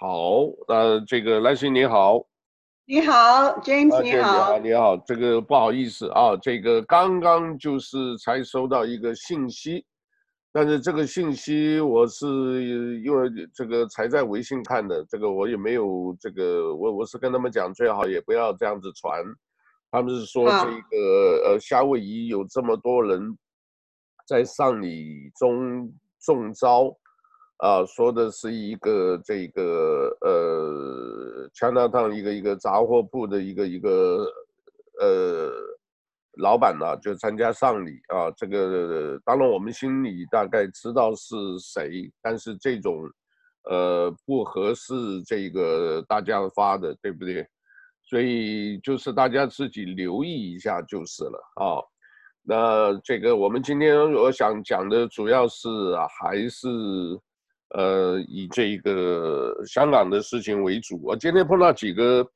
好，呃，这个兰心你好，你好，James 你好，你好，你好，这个不好意思啊，这个刚刚就是才收到一个信息，但是这个信息我是因为这个才在微信看的，这个我也没有这个，我我是跟他们讲最好也不要这样子传，他们是说这个、啊、呃夏威夷有这么多人在丧礼中中招。啊，说的是一个这个呃，Chinatown 一个一个杂货铺的一个一个呃老板呢、就参加丧礼啊。这个当然我们心里大概知道是谁，但是这种呃不合适，这个大家发的，对不对？所以就是大家自己留意一下就是了啊。那这个我们今天我想讲的主要是还是。呃，以这个香港的事情为主。我今天碰到几个，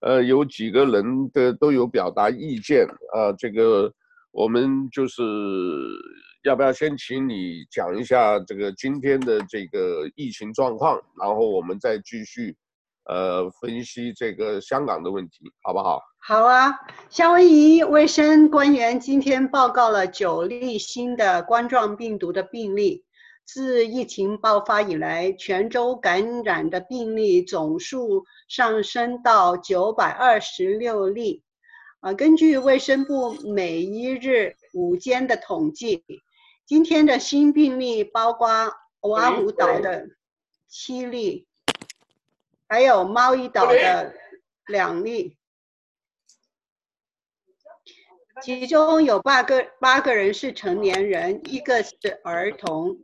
呃，有几个人的都有表达意见啊。这个我们就是要不要先请你讲一下这个今天的这个疫情状况，然后我们再继续，呃，分析这个香港的问题，好不好？好啊。夏威夷卫生官员今天报告了九例新的冠状病毒的病例。自疫情爆发以来，泉州感染的病例总数上升到九百二十六例。啊，根据卫生部每一日午间的统计，今天的新病例包括欧阿虎岛的七例，还有猫一岛的两例，其中有八个八个人是成年人，一个是儿童。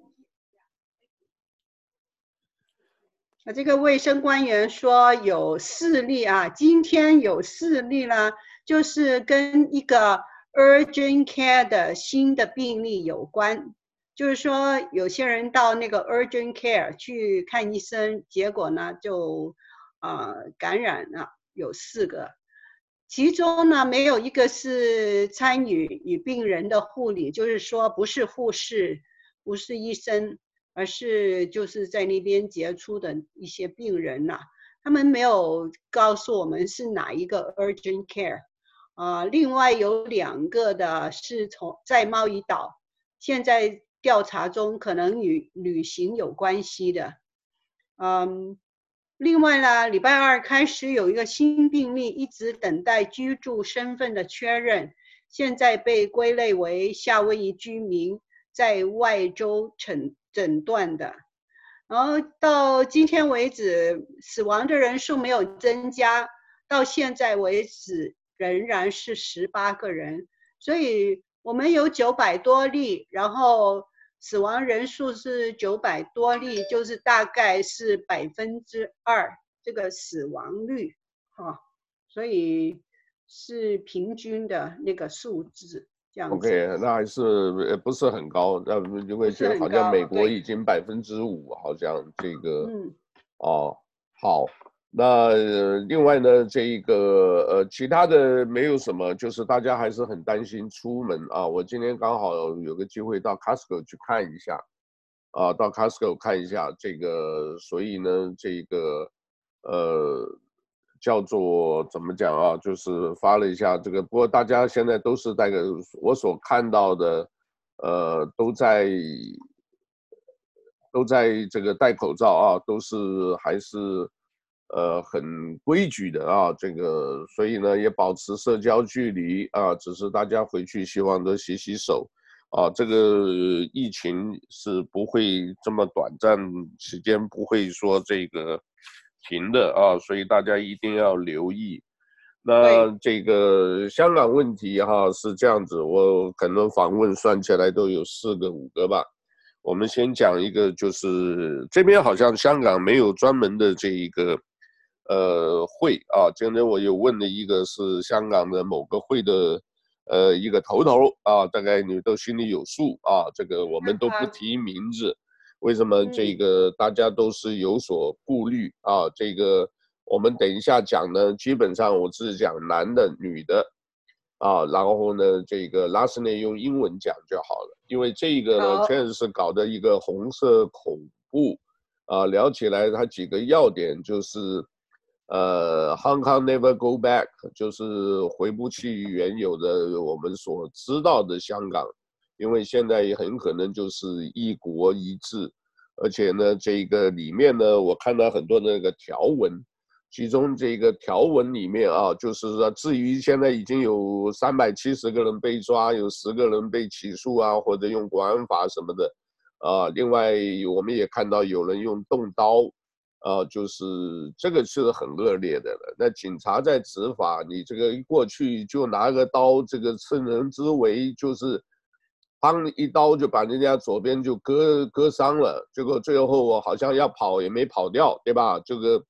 啊，这个卫生官员说有四例啊，今天有四例呢，就是跟一个 urgent care 的新的病例有关。就是说，有些人到那个 urgent care 去看医生，结果呢就啊、感染了，有四个，其中呢没有一个是参与与病人的护理，就是说不是护士，不是医生。而是就是在那边杰出的一些病人呐、他们没有告诉我们是哪一个 urgent care，啊，另外有两个的是从在贸易岛，现在调查中，可能与旅行有关系的，嗯，另外呢，礼拜二开始有一个新病例，一直等待居住身份的确认，现在被归类为夏威夷居民，在外州城。诊断的，然后到今天为止，死亡的人数没有增加，到现在为止仍然是十八个人，所以我们有九百多例，然后死亡人数是九百多例，就是大概是百分之二这个死亡率，哈，所以是平均的那个数字。OK，那还是呃不是很高，那因为就好像美国已经百分之五，好像这个，嗯，哦，好，那另外呢，这一个呃其他的没有什么，就是大家还是很担心出门啊。我今天刚好有个机会到 Costco 去看一下，啊，到 Costco 看一下这个，所以呢，这个呃。叫做怎么讲啊？就是发了一下这个，不过大家现在都是戴个，我所看到的，呃，都在都在这个戴口罩啊，都是还是呃很规矩的啊。这个所以呢，也保持社交距离啊，只是大家回去希望都洗洗手啊。这个疫情是不会这么短暂时间，不会说这个。停的啊，所以大家一定要留意。那这个香港问题哈是这样子，我可能访问算起来都有四个五个吧。我们先讲一个，就是这边好像香港没有专门的这一个呃会啊。今天我有问了一个是香港的某个会的呃一个头头啊，大概你都心里有数啊。这个我们都不提名字。为什么这个大家都是有所顾虑啊？这个我们等一下讲呢，基本上我只讲男的、女的，啊，然后呢，这个 last name 用英文讲就好了，因为这个呢确实是搞的一个红色恐怖，啊，聊起来它几个要点就是，呃，Hong Kong never go back，就是回不去原有的我们所知道的香港，因为现在也很可能就是一国一制，而且呢，这个里面呢，我看到很多那个条文。其中这个条文里面啊，就是说，至于现在已经有三百七十个人被抓，有十个人被起诉啊，或者用国安法什么的，啊，另外我们也看到有人用动刀，啊，就是这个是很恶劣的了。那警察在执法，你这个一过去就拿个刀，这个趁人之危，就是，砰一刀就把人家左边就割割伤了，结果最后我好像要跑也没跑掉，对吧？这个。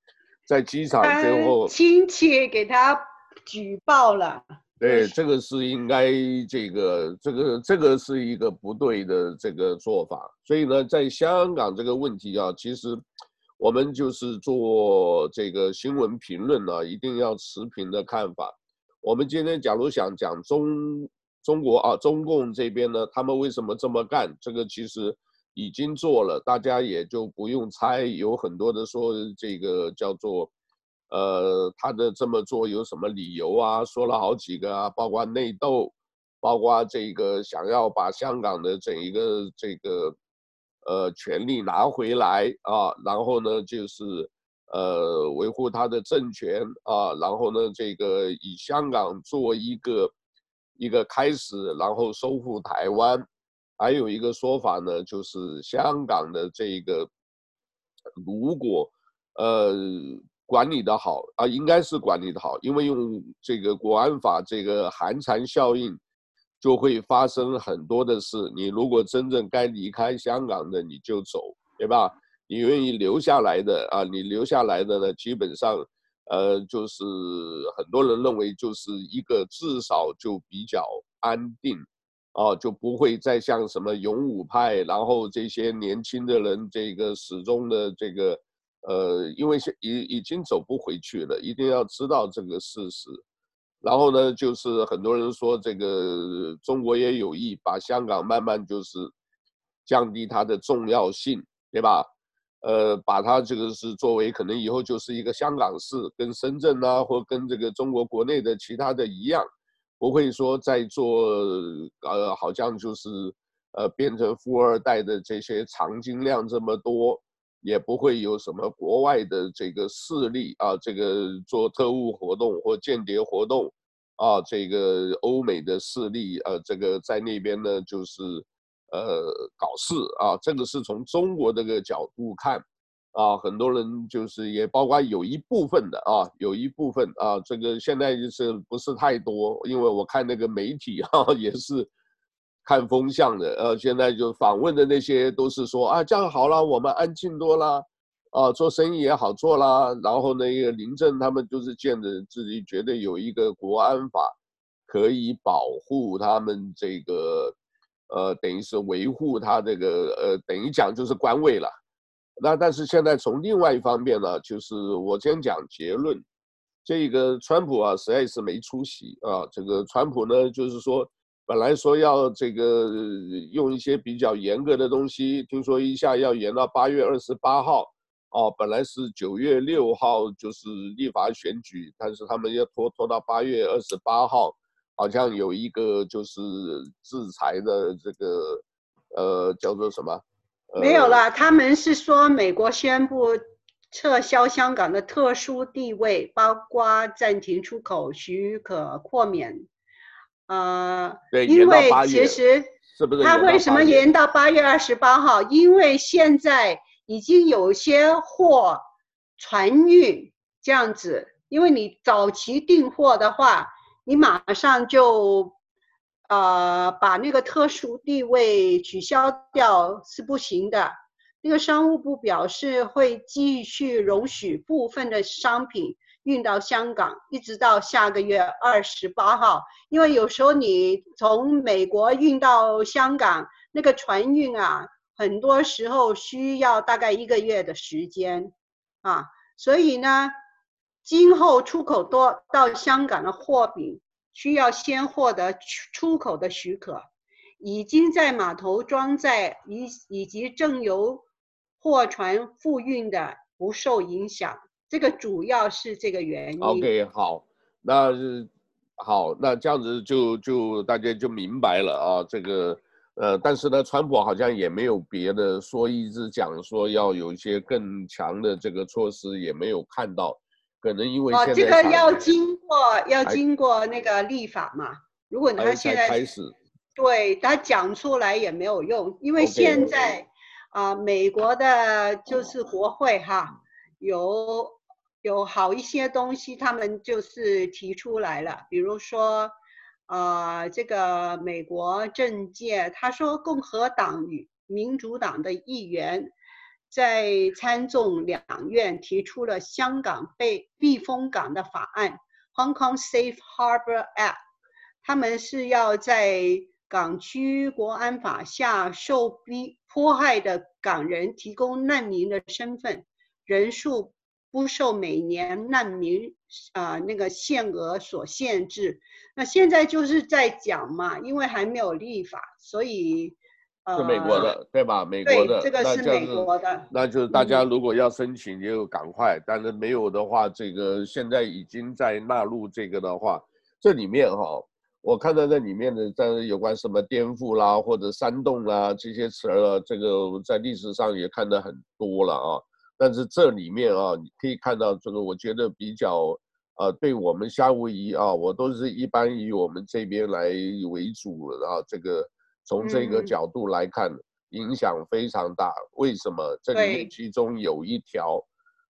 在机场最后，亲戚给他举报了。对，这个是应该这个这个这个是一个不对的这个做法。所以呢，在香港这个问题啊，其实我们就是做这个新闻评论呢，一定要持平的看法。我们今天假如想讲中中国啊，中共这边呢，他们为什么这么干？这个其实。已经做了，大家也就不用猜，有很多的说这个叫做，呃，他的这么做有什么理由啊？说了好几个啊，包括内斗，包括这个想要把香港的整一个这个，呃，权力拿回来啊，然后呢就是，呃，维护他的政权啊，然后呢这个以香港做一个一个开始，然后收复台湾。还有一个说法呢，就是香港的这个，如果呃管理的好啊，应该是管理的好，因为用这个国安法这个寒蝉效应，就会发生很多的事。你如果真正该离开香港的，你就走，对吧？你愿意留下来的啊，你留下来的呢，基本上呃就是很多人认为就是一个至少就比较安定。哦，就不会再像什么勇武派，然后这些年轻的人，这个始终的这个，呃，因为现已已经走不回去了，一定要知道这个事实。然后呢，就是很多人说这个中国也有意把香港慢慢就是降低它的重要性，对吧？呃，把它这个是作为可能以后就是一个香港市，跟深圳啊，或跟这个中国国内的其他的一样。不会说在做，呃，好像就是，呃，变成富二代的这些藏金量这么多，也不会有什么国外的这个势力啊，这个做特务活动或间谍活动，啊，这个欧美的势力，呃，这个在那边呢，就是，呃，搞事啊，这个是从中国这个角度看。啊，很多人就是也包括有一部分的啊，有一部分啊，这个现在就是不是太多，因为我看那个媒体哈、啊、也是看风向的，呃、啊，现在就访问的那些都是说啊，这样好了，我们安静多了，啊，做生意也好做了，然后那个林郑他们就是见着自己觉得有一个国安法可以保护他们这个，呃，等于是维护他这个，呃，等于讲就是官位了。那但是现在从另外一方面呢，就是我先讲结论，这个川普啊实在是没出息啊。这个川普呢，就是说本来说要这个用一些比较严格的东西，听说一下要延到八月二十八号，哦，本来是九月六号就是立法选举，但是他们要拖拖到八月二十八号，好像有一个就是制裁的这个呃叫做什么？没有了，他们是说美国宣布撤销香港的特殊地位，包括暂停出口许可、豁免。呃，对，因为其实他为什么延到八月二十八号？因为现在已经有些货船运这样子，因为你早期订货的话，你马上就。呃，把那个特殊地位取消掉是不行的。那个商务部表示会继续容许部分的商品运到香港，一直到下个月二十八号。因为有时候你从美国运到香港，那个船运啊，很多时候需要大概一个月的时间啊。所以呢，今后出口多到香港的货品。需要先获得出口的许可，已经在码头装载以以及正由货船复运的不受影响，这个主要是这个原因。OK，好，那好，那这样子就就大家就明白了啊，这个。呃，但是呢，川普好像也没有别的说，一直讲说要有一些更强的这个措施，也没有看到，可能因为哦、这个要经过要经过那个立法嘛。如果他现在开始，对他讲出来也没有用，因为现在啊 Okay.、呃，美国的就是国会哈，有有好一些东西，他们就是提出来了，比如说。啊、呃，这个美国政界，他说共和党与民主党的议员在参众两院提出了香港被避风港的法案 （Hong Kong Safe Harbor Act），他们是要在港区国安法下受逼迫害的港人提供难民的身份，人数不受每年难民啊、那个限额所限制。那现在就是在讲嘛，因为还没有立法，所以，是美国的，对吧？美国的，这个是美国的，那就是大家如果要申请，就赶快。嗯、但是没有的话，这个现在已经在纳入这个的话，这里面哈，我看到这里面的在有关什么颠覆啦，或者煽动啦这些词儿，这个在历史上也看得很多了啊。但是这里面啊，你可以看到这个，我觉得比较。呃，对我们夏威夷啊，我都是一般以我们这边来为主啊。这个从这个角度来看，嗯、影响非常大。为什么？这里面其中有一条，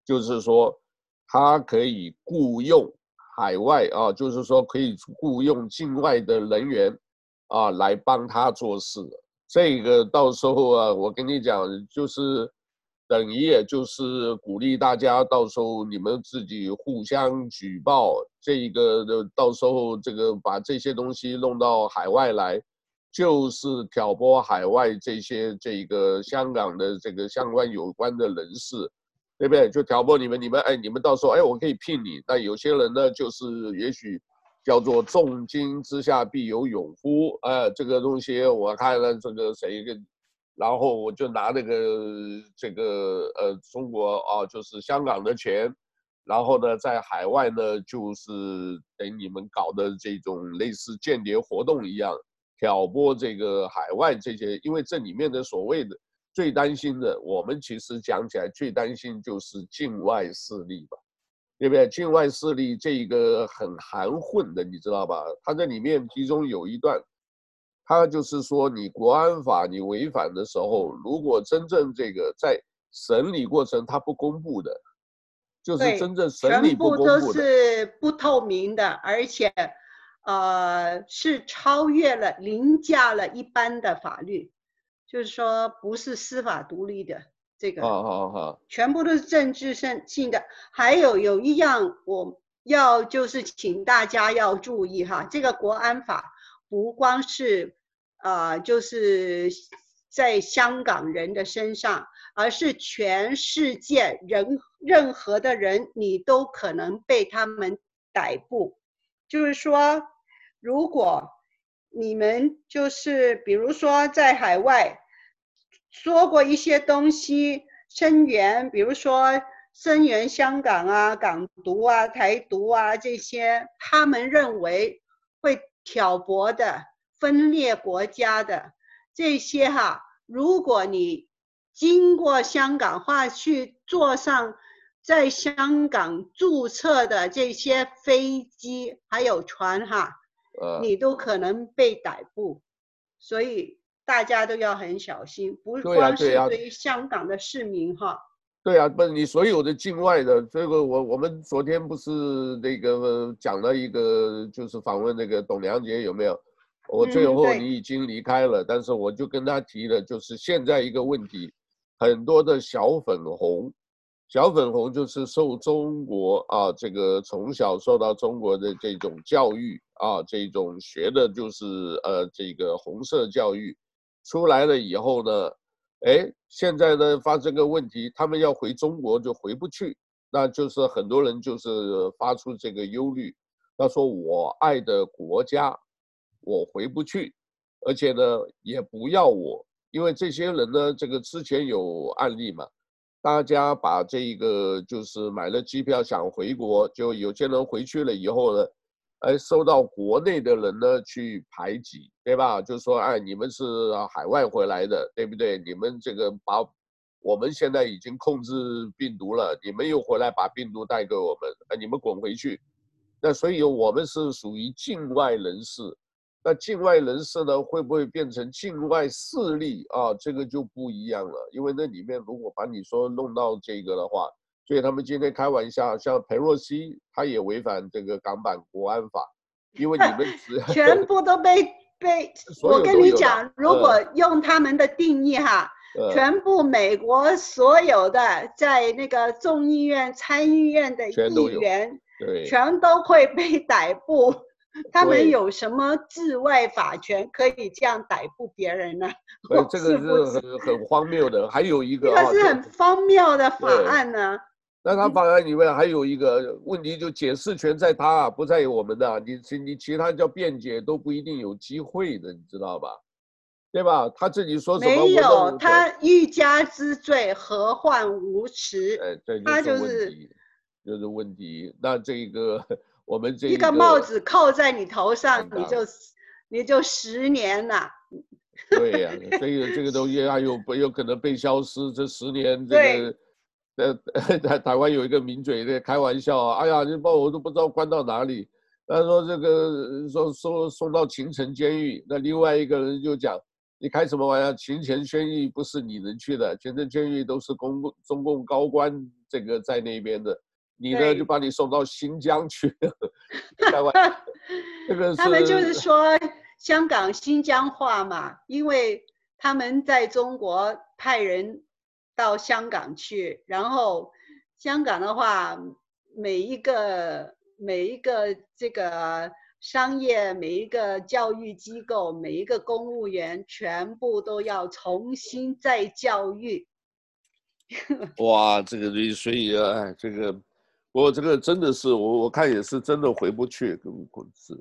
就是说，他可以雇佣海外啊，就是说可以雇佣境外的人员啊来帮他做事。这个到时候啊，我跟你讲，就是。等于也就是鼓励大家，到时候你们自己互相举报，这个的到时候这个把这些东西弄到海外来，就是挑拨海外这些这个香港的这个相关有关的人士，对不对？就挑拨你们，你们哎，你们到时候哎，我可以聘你。那有些人呢，就是也许叫做重金之下必有勇夫，哎，这个东西我看了这个谁跟。然后我就拿那个这个呃中国啊，就是香港的钱，然后呢，在海外呢，就是等你们搞的这种类似间谍活动一样，挑拨这个海外这些，因为这里面的所谓的最担心的，我们其实讲起来最担心就是境外势力吧，对不对？境外势力这一个很含混的，你知道吧？它这里面其中有一段。它就是说，你国安法你违反的时候，如果真正这个在审理过程它不公布的，就是真正审理不公布的，全部都是不透明的，而且，呃，是超越了、凌驾了一般的法律，就是说不是司法独立的这个，好好好，全部都是政治性性的。还有有一样我要就是请大家要注意哈，这个国安法不光是。啊、呃，就是在香港人的身上，而是全世界人任何的人，你都可能被他们逮捕。就是说，如果你们就是比如说在海外说过一些东西，声援，比如说声援香港啊、港独啊、台独啊这些，他们认为会挑拨的。分裂国家的这些哈，如果你经过香港话去坐上在香港注册的这些飞机还有船哈，呃，你都可能被逮捕，所以大家都要很小心，不光是对于香港的市民哈。对啊，不是你所有的境外的这个，我我们昨天不是那个讲了一个，就是访问那个董良杰有没有？我最后你已经离开了，嗯、但是我就跟他提了，就是现在一个问题，很多的小粉红，小粉红就是受中国啊这个从小受到中国的这种教育啊，这种学的就是呃这个红色教育，出来了以后呢，哎，现在呢发生个问题，他们要回中国就回不去，那就是很多人就是发出这个忧虑，他说我爱的国家。我回不去，而且呢，也不要我，因为这些人呢，这个之前有案例嘛，大家把这个就是买了机票想回国，就有些人回去了以后呢，哎，受到国内的人呢去排挤，对吧？就说哎，你们是海外回来的，对不对？你们这个把我们现在已经控制病毒了，你们又回来把病毒带给我们，哎，你们滚回去。那所以我们是属于境外人士。那境外人士呢，会不会变成境外势力啊？这个就不一样了，因为那里面如果把你说弄到这个的话，所以他们今天开玩笑，像裴若曦，他也违反这个港版国安法，因为你们只 全部都被被，我跟你讲，如果用他们的定义哈，嗯、全部美国所有的在那个众议院、参议院的议员，对，全都会被逮捕。他们有什么治外法权可以这样逮捕别人呢？对，这个是很很荒谬的。还有一个，这是很荒谬的法案呢。那他法案里面还有一个问题，就解释权在他，不在于我们的。你其你其他叫辩解都不一定有机会的，你知道吧？对吧？他自己说什么？没有，他欲加之罪，何患无辞？哎，这就是问题，就是问题。那这个。我们这一个帽子扣在你头上，你就你就十年了。对呀、啊，这个这个东西 它有有可能被消失。这十年，这个呃 在台湾有一个名嘴在开玩笑啊，哎呀，你把我都不知道关到哪里。他说这个说送送到秦城监狱，那另外一个人就讲，你开什么玩笑？秦城监狱不是你能去的，秦城监狱都是公共中共高官这个在那边的。你呢，就把你送到新疆去。台湾，这个他们就是说香港新疆话嘛，因为他们在中国派人到香港去，然后香港的话，每一个每一个这个商业，每一个教育机构，每一个公务员，全部都要重新再教育。哇，这个所以啊，这个。我这个真的是我我看也是真的回不去，跟滚是，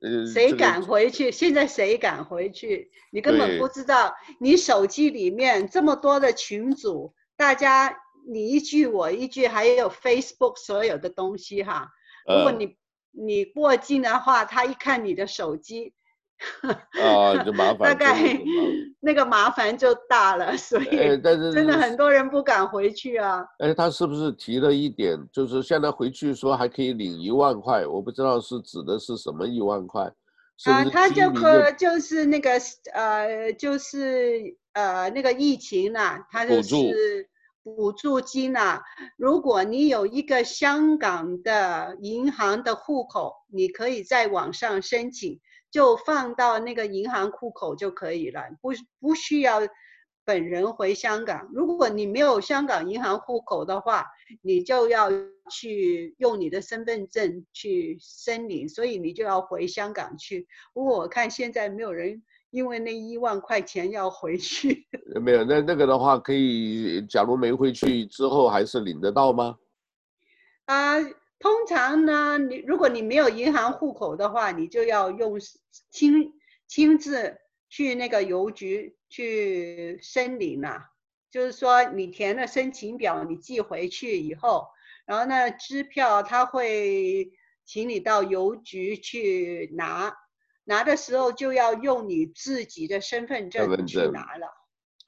呃，谁敢回去？现在谁敢回去？你根本不知道，你手机里面这么多的群组，大家你一句我一句，还有 Facebook 所有的东西哈。如果你你过境的话，他一看你的手机。啊，就麻烦，大概那个麻烦就大了，所以，但是真的很多人不敢回去啊。哎，他是不是提了一点，就是现在回去说还可以领一万块？我不知道是指的是什么一万块。啊，他就可就是那个呃，就是呃那个疫情呐、啊，他就是补助金呐、啊。如果你有一个香港的银行的户口，你可以在网上申请。就放到那个银行户口就可以了，不不需要本人回香港。如果你没有香港银行户口的话，你就要去用你的身份证去申领，所以你就要回香港去。不过我看现在没有人因为那一万块钱要回去。没有，那那个的话可以，假如没回去之后还是领得到吗？啊。通常呢，你如果你没有银行户口的话，你就要用亲亲自去那个邮局去申领了。就是说，你填了申请表，你寄回去以后，然后呢，支票他会请你到邮局去拿，拿的时候就要用你自己的身份证去拿了。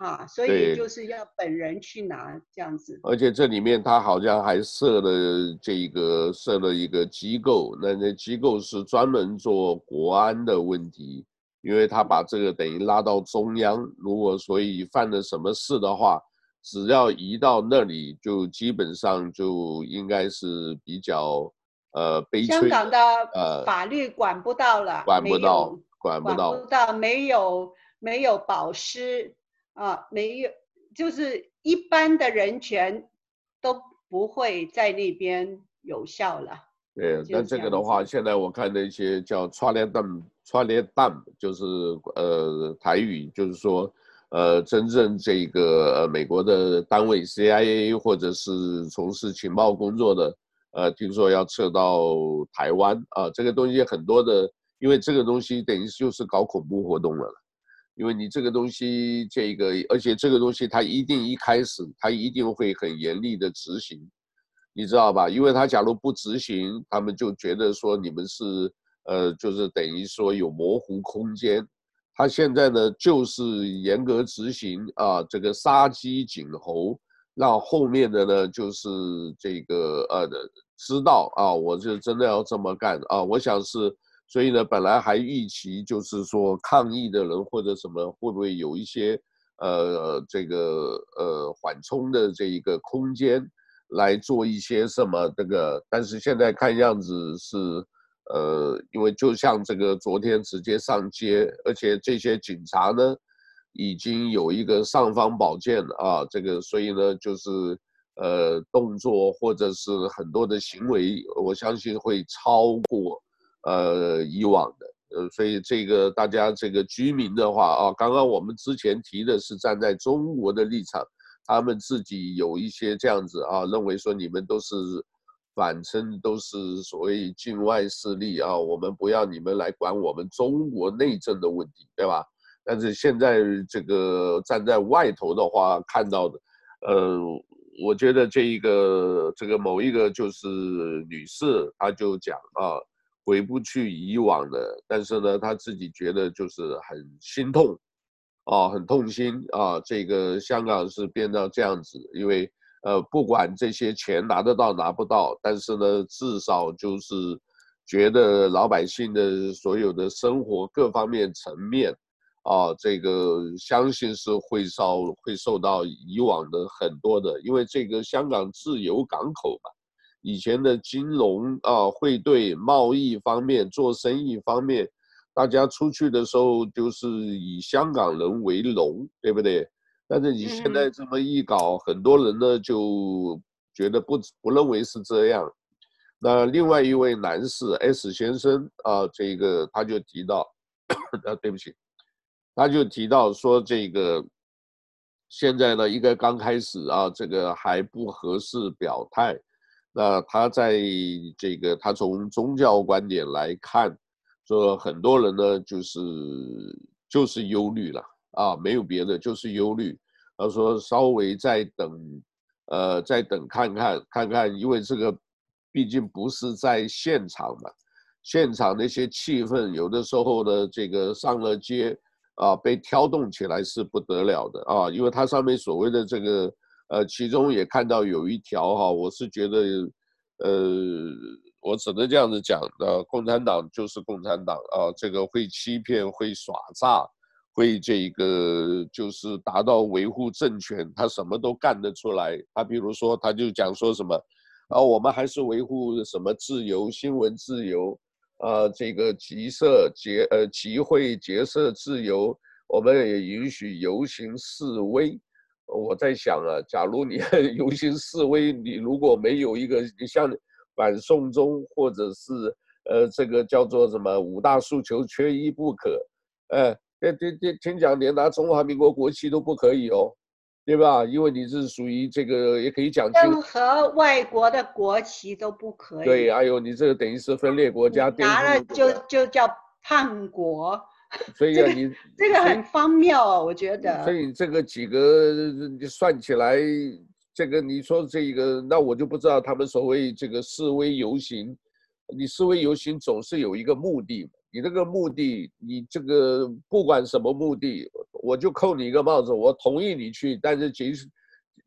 啊，所以就是要本人去拿这样子，而且这里面他好像还设了这个设了一个机构，那那机构是专门做国安的问题，因为他把这个等于拉到中央，如果所以犯了什么事的话，只要移到那里，就基本上就应该是比较呃悲催。香港的呃法律管不到了，管不到，管不到，管不到，没有没有保释。啊，没有，就是一般的人权都不会在那边有效了。对，那这个的话，现在我看那些叫 “Trailer 就是呃台语，就是说呃真正这个呃美国的单位 CIA 或者是从事情报工作的，呃听说要撤到台湾啊，这个东西很多的，因为这个东西等于就是搞恐怖活动了。因为你这个东西，这个而且这个东西他一定一开始他一定会很严厉的执行，你知道吧？因为他假如不执行，他们就觉得说你们是呃，就是等于说有模糊空间。他现在呢就是严格执行啊，这个杀鸡儆猴，让后面的呢就是这个呃知道啊，我就真的要这么干啊，我想是。所以呢，本来还预期就是说抗议的人或者什么会不会有一些呃这个呃缓冲的这一个空间来做一些什么这个，但是现在看样子是呃，因为就像这个昨天直接上街，而且这些警察呢已经有一个尚方宝剑啊，这个所以呢就是呃动作或者是很多的行为，我相信会超过。呃，以往的，呃，所以这个大家这个居民的话啊，刚刚我们之前提的是站在中国的立场，他们自己有一些这样子啊，认为说你们都是反称都是所谓境外势力啊，我们不要你们来管我们中国内政的问题，对吧？但是现在这个站在外头的话看到的，呃，我觉得这一个这个某一个就是女士，她就讲啊。回不去以往的，但是呢，他自己觉得就是很心痛，啊，很痛心啊。这个香港是变到这样子，因为呃，不管这些钱拿得到拿不到，但是呢，至少就是觉得老百姓的所有的生活各方面层面，啊，这个相信是会受会受到以往的很多的，因为这个香港自由港口嘛。以前的金融啊，汇兑、贸易方面、做生意方面，大家出去的时候就是以香港人为荣，对不对？但是你现在这么一搞，很多人呢就觉得不不认为是这样。那另外一位男士 S 先生啊，这个他就提到，啊，对不起，他就提到说这个现在呢，应该刚开始啊，这个还不合适表态。那他在这个，他从宗教观点来看，说很多人呢就是就是忧虑了啊，没有别的，就是忧虑。他说稍微再等，呃，再等看看看看，因为这个毕竟不是在现场嘛，现场那些气氛有的时候呢，这个上了街啊，被挑动起来是不得了的啊，因为它上面所谓的这个。呃，其中也看到有一条哈，我是觉得，呃，我只能这样子讲的，共产党就是共产党啊，这个会欺骗、会耍诈、会这个就是达到维护政权，他什么都干得出来。他比如说，他就讲说什么，啊，我们还是维护什么自由、新闻自由，啊，这个集社结呃集会结社自由，我们也允许游行示威。我在想啊，假如你 游行示威，你如果没有一个像反送中或者是呃这个叫做什么五大诉求缺一不可，呃，听听听听讲连拿中华民国国旗都不可以哦，对吧？因为你是属于这个也可以讲任何外国的国旗都不可以。对，哎呦你这个等于是分裂国家，拿了就就叫叛国。所以啊，你这个很荒谬啊，我觉得。所以这个几个你算起来，这个你说这个，那我就不知道他们所谓这个示威游行，你示威游行总是有一个目的，你这个目的，你这个不管什么目的，我就扣你一个帽子，我同意你去，但是其实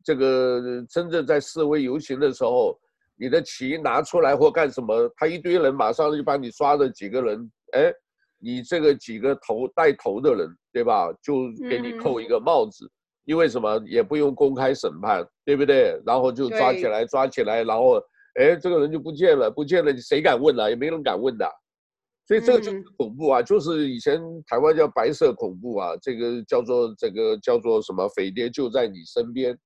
这个真正在示威游行的时候，你的旗拿出来或干什么，他一堆人马上就把你抓了几个人，哎。你这个几个头带头的人，对吧？就给你扣一个帽子，因为什么也不用公开审判，对不对？然后就抓起来，抓起来，然后哎，这个人就不见了，不见了，你谁敢问啊？也没人敢问的。所以这个就是恐怖啊，就是以前台湾叫白色恐怖啊，这个叫做这个叫做什么？匪谍就在你身边，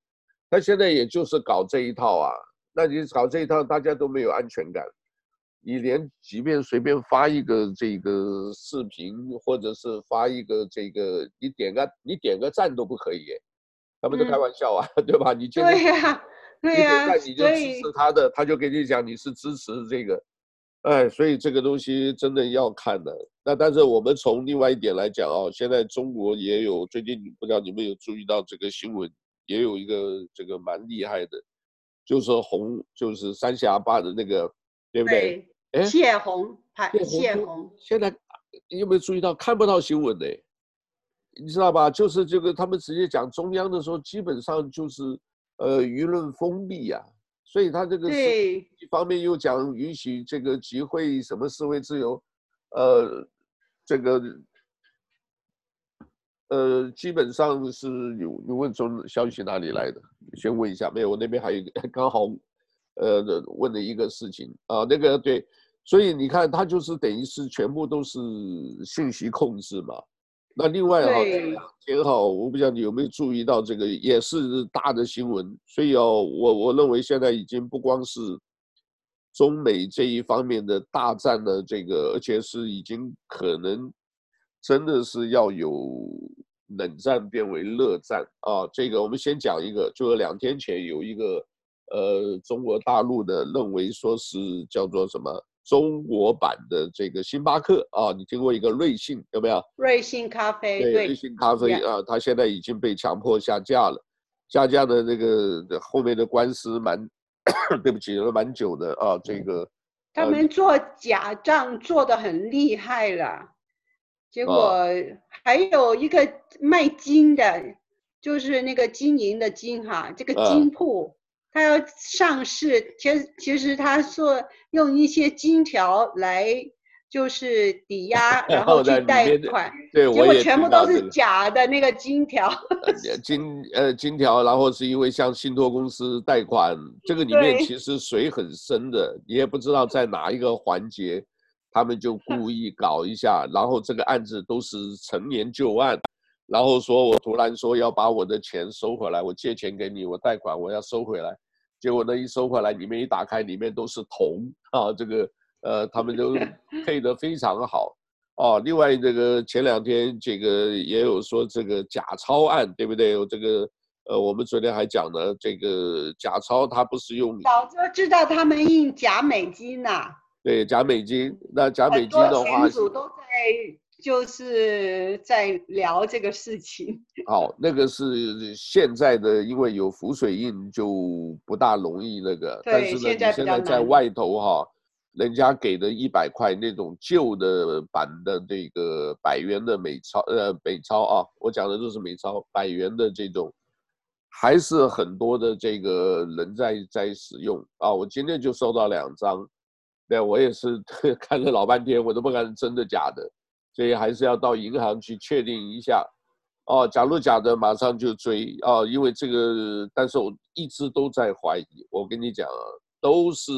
他现在也就是搞这一套啊。那你搞这一套，大家都没有安全感。你连即便随便发一个这个视频，或者是发一个这个，你点个你点个赞都不可以，他们都开玩笑啊，嗯、对吧？你就对呀、啊，对呀、啊，你就支持他的，他就给你讲你是支持这个，哎，所以这个东西真的要看的。那但是我们从另外一点来讲啊，现在中国也有最近不知道你们有注意到这个新闻，也有一个这个蛮厉害的，就是红就是三峡坝的那个，对不对？哎，泄洪，排泄洪。现在你有没有注意到看不到新闻呢？你知道吧？就是这个他们直接讲中央的时候，基本上就是呃舆论封闭呀。所以他这个是一方面又讲允许这个集会什么示威自由，呃，这个呃基本上是有有问从消息哪里来的？先问一下，没有，我那边还有一个 刚好呃问了一个事情啊，那个对，所以你看他就是等于是全部都是信息控制嘛。那另外哈，这两天哈，我不知道你有没有注意到这个，也是大的新闻。所以哦，我我认为现在已经不光是中美这一方面的大战的这个，而且是已经可能真的是要有冷战变为热战啊。这个我们先讲一个，就是两天前有一个呃中国大陆的认为说是叫做什么？中国版的这个星巴克啊，你听过一个瑞幸有没有？瑞幸咖啡对，瑞幸咖啡啊，它现在已经被强迫下架了，下架的那个后面的官司蛮，对不起，蛮久的啊。这个他们做假账做的很厉害了，结果还有一个卖金的，就是那个金银的金哈，这个金铺。他要上市，其实其实他说用一些金条来就是抵押，然后 去贷款，对，结果全部都是假的那个金条。金 呃金条，然后是因为向信托公司贷款，这个里面其实水很深的，你也不知道在哪一个环节，他们就故意搞一下，然后这个案子都是陈年旧案。然后说，我突然说要把我的钱收回来，我借钱给你，我贷款我要收回来，结果呢一收回来，里面一打开，里面都是铜 啊，这个呃，他们都 配得非常好哦。另外这个前两天这个也有说这个假钞案，对不对？有这个呃，我们昨天还讲了这个假钞，它不是用早就知道他们印假美金呐、啊。对，假美金，那假美金的话，很多都在。就是在聊这个事情。好，那个是现在的，因为有浮水印就不大容易那个。但是呢，你现在在外头哈，人家给的一百块那种旧的版的这个百元的美钞，呃，美钞啊，我讲的都是美钞，百元的这种，还是很多的这个人在在使用啊。我今天就收到两张，对，我也是 看了老半天，我都不敢真的假的。所以还是要到银行去确定一下，哦，假如假的马上就追哦，因为这个，但是我一直都在怀疑。我跟你讲啊，都是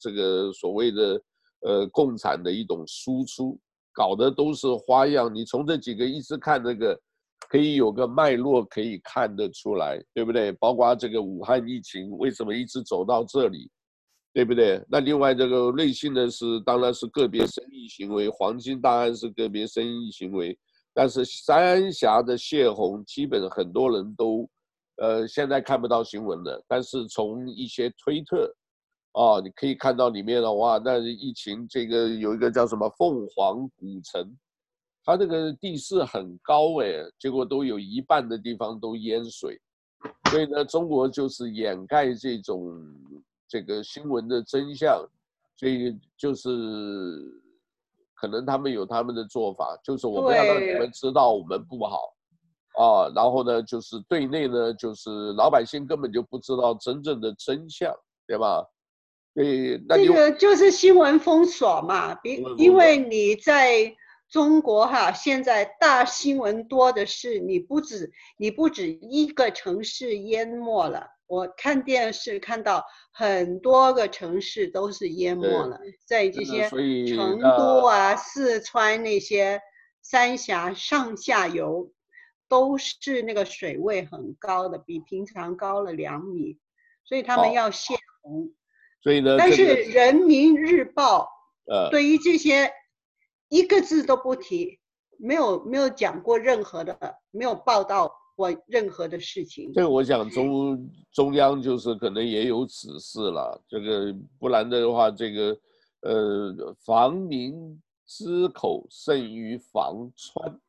这个所谓的呃共产的一种输出，搞的都是花样。你从这几个一直看这个，可以有个脉络可以看得出来，对不对？包括这个武汉疫情为什么一直走到这里？对不对？那另外这个瑞幸呢，是当然是个别生意行为，黄金当然是个别生意行为，但是三峡的泄洪，基本很多人都，呃，现在看不到新闻了，但是从一些推特，啊，你可以看到里面的话，那疫情这个有一个叫什么凤凰古城，它这个地势很高哎，结果都有一半的地方都淹水，所以呢，中国就是掩盖这种。这个新闻的真相，所以就是可能他们有他们的做法，就是我们要让你们知道我们不好啊，然后呢，就是对内呢，就是老百姓根本就不知道真正的真相，对吧？对，那这个就是新闻封锁嘛，比因为你在中国哈，现在大新闻多的是，你不止你不止一个城市淹没了。我看电视看到很多个城市都是淹没了，在这些成都啊、四川那些三峡上下游，都是那个水位很高的，比平常高了两米，所以他们要泄洪。所以呢，但是人民日报对于这些一个字都不提，没有没有讲过任何的，没有报道。我任何的事情，这个我想中中央就是可能也有指示了，这个不然的话，这个呃，防民之口甚于防川，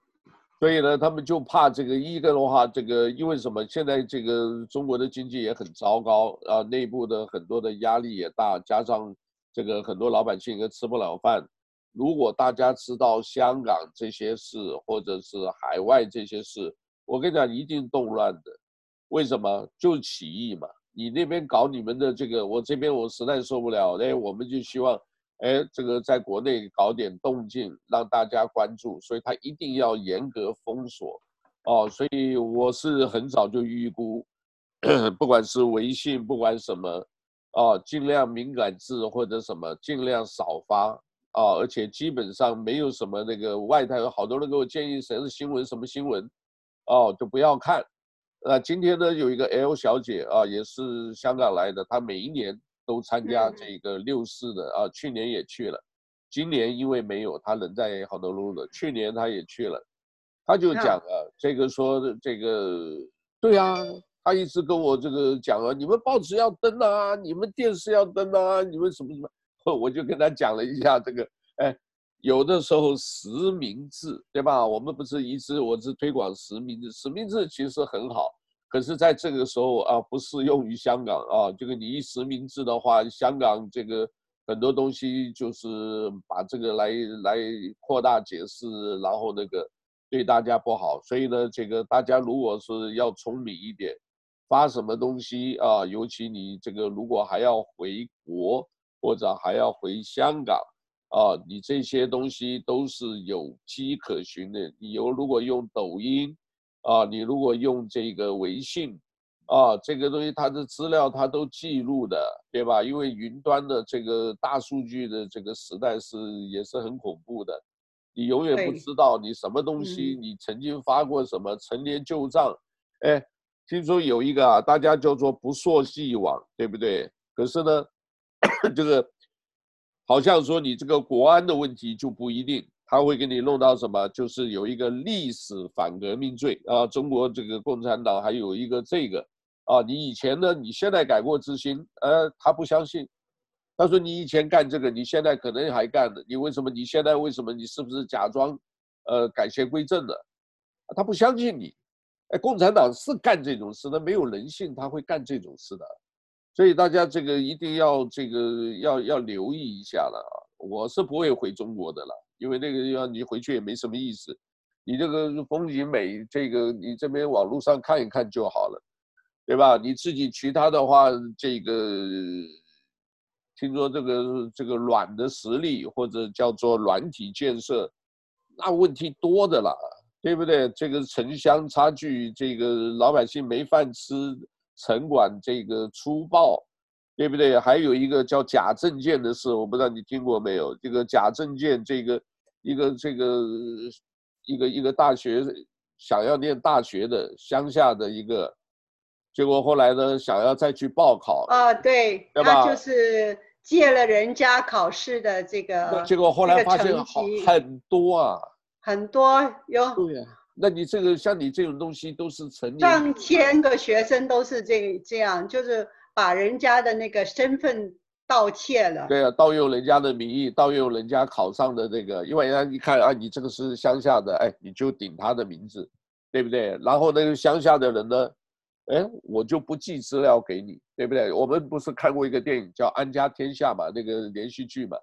所以呢，他们就怕这个一个的话，这个因为什么？现在这个中国的经济也很糟糕啊，内部的很多的压力也大，加上这个很多老百姓也吃不了饭。如果大家知道香港这些事，或者是海外这些事，我跟你讲，一定动乱的。为什么？就起义嘛。你那边搞你们的这个，我这边我实在受不了，哎，我们就希望，哎，这个在国内搞点动静，让大家关注，所以他一定要严格封锁，哦，所以我是很早就预估，不管是微信，不管什么，哦，尽量敏感字或者什么，尽量少发，啊，而且基本上没有什么那个外台有好多人给我建议，谁是新闻什么新闻，哦，就不要看。那今天呢，有一个 L 小姐啊，也是香港来的，她每一年都参加这个六四的啊，去年也去了，今年因为没有，她人在好多路的。去年她也去了，她就讲啊，这个说这个对啊，她一直跟我这个讲啊，你们报纸要登啊，你们电视要登啊，你们什么什么，我就跟她讲了一下这个，哎。有的时候实名制，对吧？我们不是一直我是推广实名制，实名制其实很好，可是在这个时候啊，不适用于香港啊。这个你一实名制的话，香港这个很多东西就是把这个来来扩大解释，然后那个对大家不好。所以呢，这个大家如果是要聪明一点，发什么东西啊，尤其你这个如果还要回国或者还要回香港。啊，你这些东西都是有迹可循的。你有如果用抖音，啊，你如果用这个微信，啊，这个东西它的资料它都记录的，对吧？因为云端的这个大数据的这个时代是也是很恐怖的，你永远不知道你什么东西，你曾经发过什么陈年旧账。哎，听说有一个啊，大家叫做不溯既往，对不对？可是呢，这个。好像说你这个国安的问题就不一定，他会给你弄到什么？就是有一个历史反革命罪啊，中国这个共产党还有一个这个啊，你以前呢，你现在改过自新，呃，他不相信，他说你以前干这个，你现在可能还干的，你为什么？你现在为什么？你是不是假装呃改邪归正的？他不相信你，哎，共产党是干这种事的，没有人性他会干这种事的。所以大家这个一定要这个要要留意一下了啊！我是不会回中国的了，因为那个地方你回去也没什么意思。你这个风景美，这个你这边网络上看一看就好了，对吧？你自己其他的话，这个听说这个这个软的实力或者叫做软体建设，那问题多的了，对不对？这个城乡差距，这个老百姓没饭吃。城管这个粗暴，对不对？还有一个叫假证件的事，我不知道你听过没有？这个假证件，这个一个这个一个一个大学想要念大学的乡下的一个，结果后来呢，想要再去报考啊，对，对吧？就是借了人家考试的这个，结果后来发现好很多啊，很多有。对啊。那你这个像你这种东西都是成年上千个学生都是这这样，就是把人家的那个身份盗窃了。对啊，盗用人家的名义，盗用人家考上的那个，因为人家一看啊，你这个是乡下的，哎，你就顶他的名字，对不对？然后那个乡下的人呢，哎，我就不寄资料给你，对不对？我们不是看过一个电影叫《安家天下》嘛，那个连续剧嘛，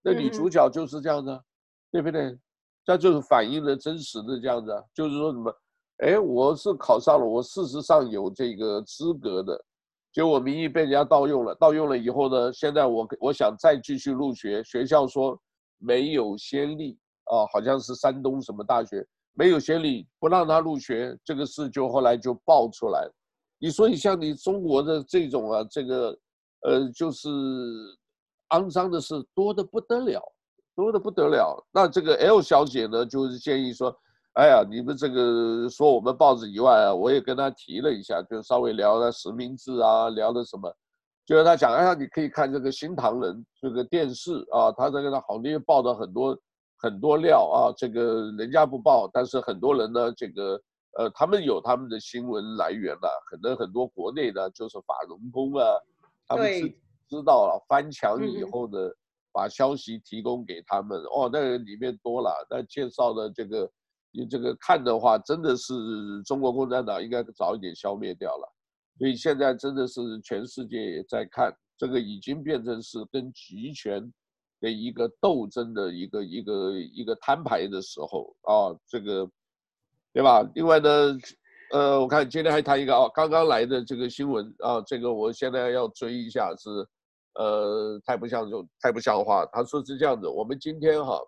那女主角就是这样的，嗯、对不对？这就是反映了真实的这样子，就是说什么，哎，我是考上了，我事实上有这个资格的，结果名义被人家盗用了，盗用了以后呢，现在我我想再继续入学，学校说没有先例啊，好像是山东什么大学没有先例，不让他入学，这个事就后来就爆出来。你说你像你中国的这种啊，这个呃，就是肮脏的事多得不得了。多的不得了，那这个 L 小姐呢，就是建议说，哎呀，你们这个说我们报纸以外啊，我也跟她提了一下，就稍微聊了实名制啊，聊的什么，就是她讲，哎呀，你可以看这个新唐人这个电视啊，他这个呢，好像报道很多很多料啊，这个人家不报，但是很多人呢，这个呃，他们有他们的新闻来源了，可能很多国内的就是法轮功啊，他们知知道了翻墙以后呢。把消息提供给他们。哦，那个里面多了，那介绍的这个，你这个看的话，真的是中国共产党应该早一点消灭掉了。所以现在真的是全世界也在看，这个已经变成是跟集权的一个斗争的一个一个一个摊牌的时候啊，这个，对吧？另外呢，呃，我看今天还谈一个啊，刚刚来的这个新闻啊，这个我现在要追一下是，呃，太不像就太不像话。他说是这样子，我们今天哈，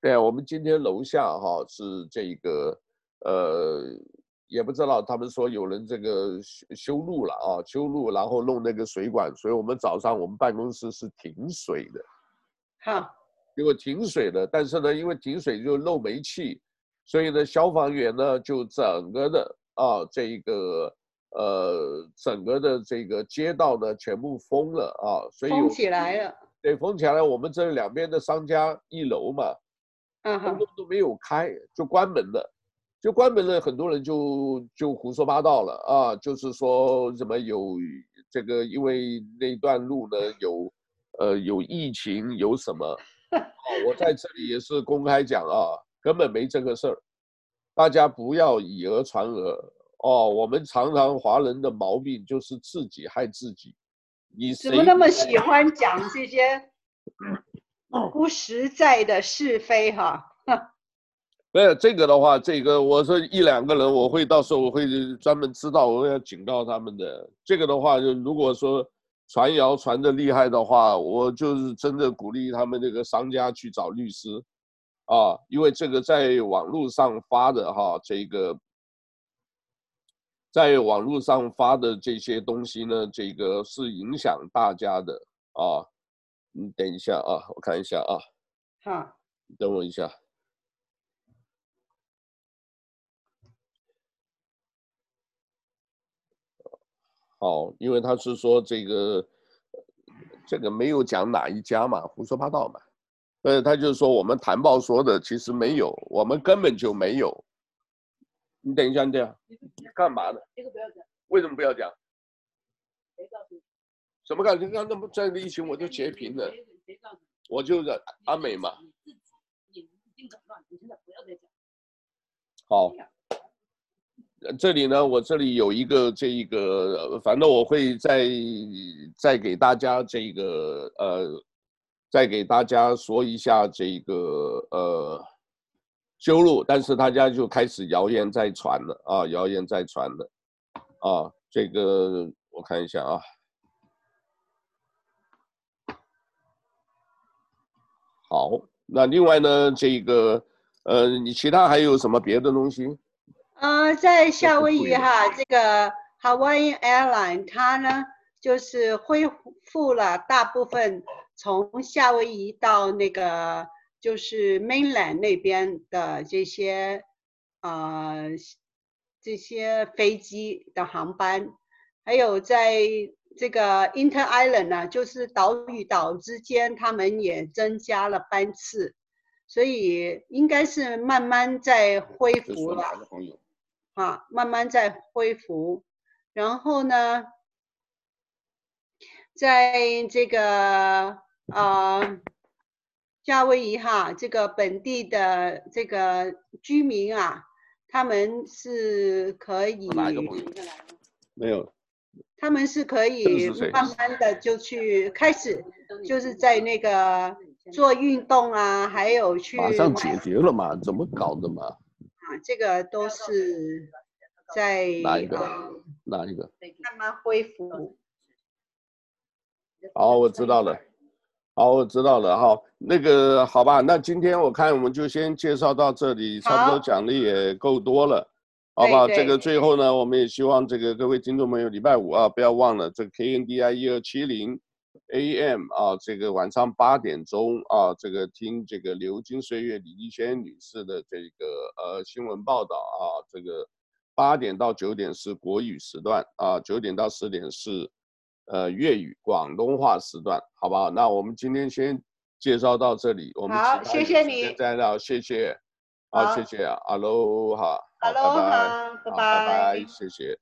对，我们今天楼下哈是这个呃。也不知道，他们说有人这个修修路了啊，修路然后弄那个水管，所以我们早上我们办公室是停水的，好，结果停水了，但是呢，因为停水就漏煤气，所以呢，消防员呢就整个的啊这一个呃整个的这个街道呢全部封了啊，所以封起来了，对，封起来了，我们这两边的商家一楼嘛，都都没有开，就关门了。就关门了，很多人就就胡说八道了啊！就是说什么有这个，因为那段路呢有，呃，有疫情，有什么？啊，我在这里也是公开讲啊，根本没这个事儿，大家不要以讹传讹哦。我们常常华人的毛病就是自己害自己。你怎么那么喜欢讲这些不实在的是非哈？没有这个的话，这个我说一两个人，我会到时候我会专门知道，我要警告他们的。这个的话，就如果说传谣传的厉害的话，我就是真的鼓励他们这个商家去找律师，啊，因为这个在网络上发的哈，这个在网络上发的这些东西呢，这个是影响大家的啊。你等一下啊，我看一下啊。好，等我一下。好，因为他是说这个，这个没有讲哪一家嘛，胡说八道嘛。呃，他就是说我们谈报说的，其实没有，我们根本就没有。你等一下，你这样干嘛呢？这个不要讲。为什么不要讲？什么感觉？刚刚那么在那一群，我就截屏了。我就是阿美嘛。好。这里呢，我这里有一个这一个，反正我会再再给大家这个呃，再给大家说一下这个呃修路，但是大家就开始谣言在传了啊，谣言在传了。啊，这个我看一下啊，好，那另外呢，这个呃，你其他还有什么别的东西？呃，在夏威夷哈，这个 Hawaiian Airline 它呢，就是恢复了大部分从夏威夷到那个就是 Mainland 那边的这些呃这些飞机的航班，还有在这个 Inter Island 呢，就是岛与岛之间，他们也增加了班次，所以应该是慢慢在恢复了。啊，慢慢在恢复，然后呢，在这个啊、呃、夏威夷哈，这个本地的这个居民啊，他们是可以没有，他们是可以慢慢的就去开始，就是在那个做运动啊，还有去马上解决了嘛？怎么搞的嘛？啊，这个都是在哪一个？哪一个？慢慢恢复。好，我知道了。好，我知道了。好，那个好吧，那今天我看我们就先介绍到这里，差不多讲的也够多了，好，不好？这个最后呢，我们也希望这个各位听众朋友，礼拜五啊，不要忘了这个 KNDI 一二七零。AM 啊，这个晚上八点钟啊，这个听这个流金岁月李丽轩女士的这个呃新闻报道啊，这个八点到九点是国语时段啊，九点到十点是呃粤语广东话时段，好不好？那我们今天先介绍到这里，我们好，谢谢你，再聊，谢谢，好，谢谢啊，哈喽，哈，哈喽，哈，拜拜，拜拜，谢谢。